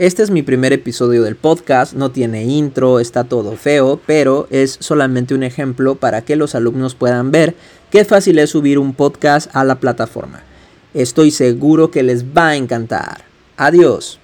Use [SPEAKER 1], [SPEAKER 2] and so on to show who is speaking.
[SPEAKER 1] Este es mi primer episodio del podcast, no tiene intro, está todo feo, pero es solamente un ejemplo para que los alumnos puedan ver qué fácil es subir un podcast a la plataforma. Estoy seguro que les va a encantar. Adiós.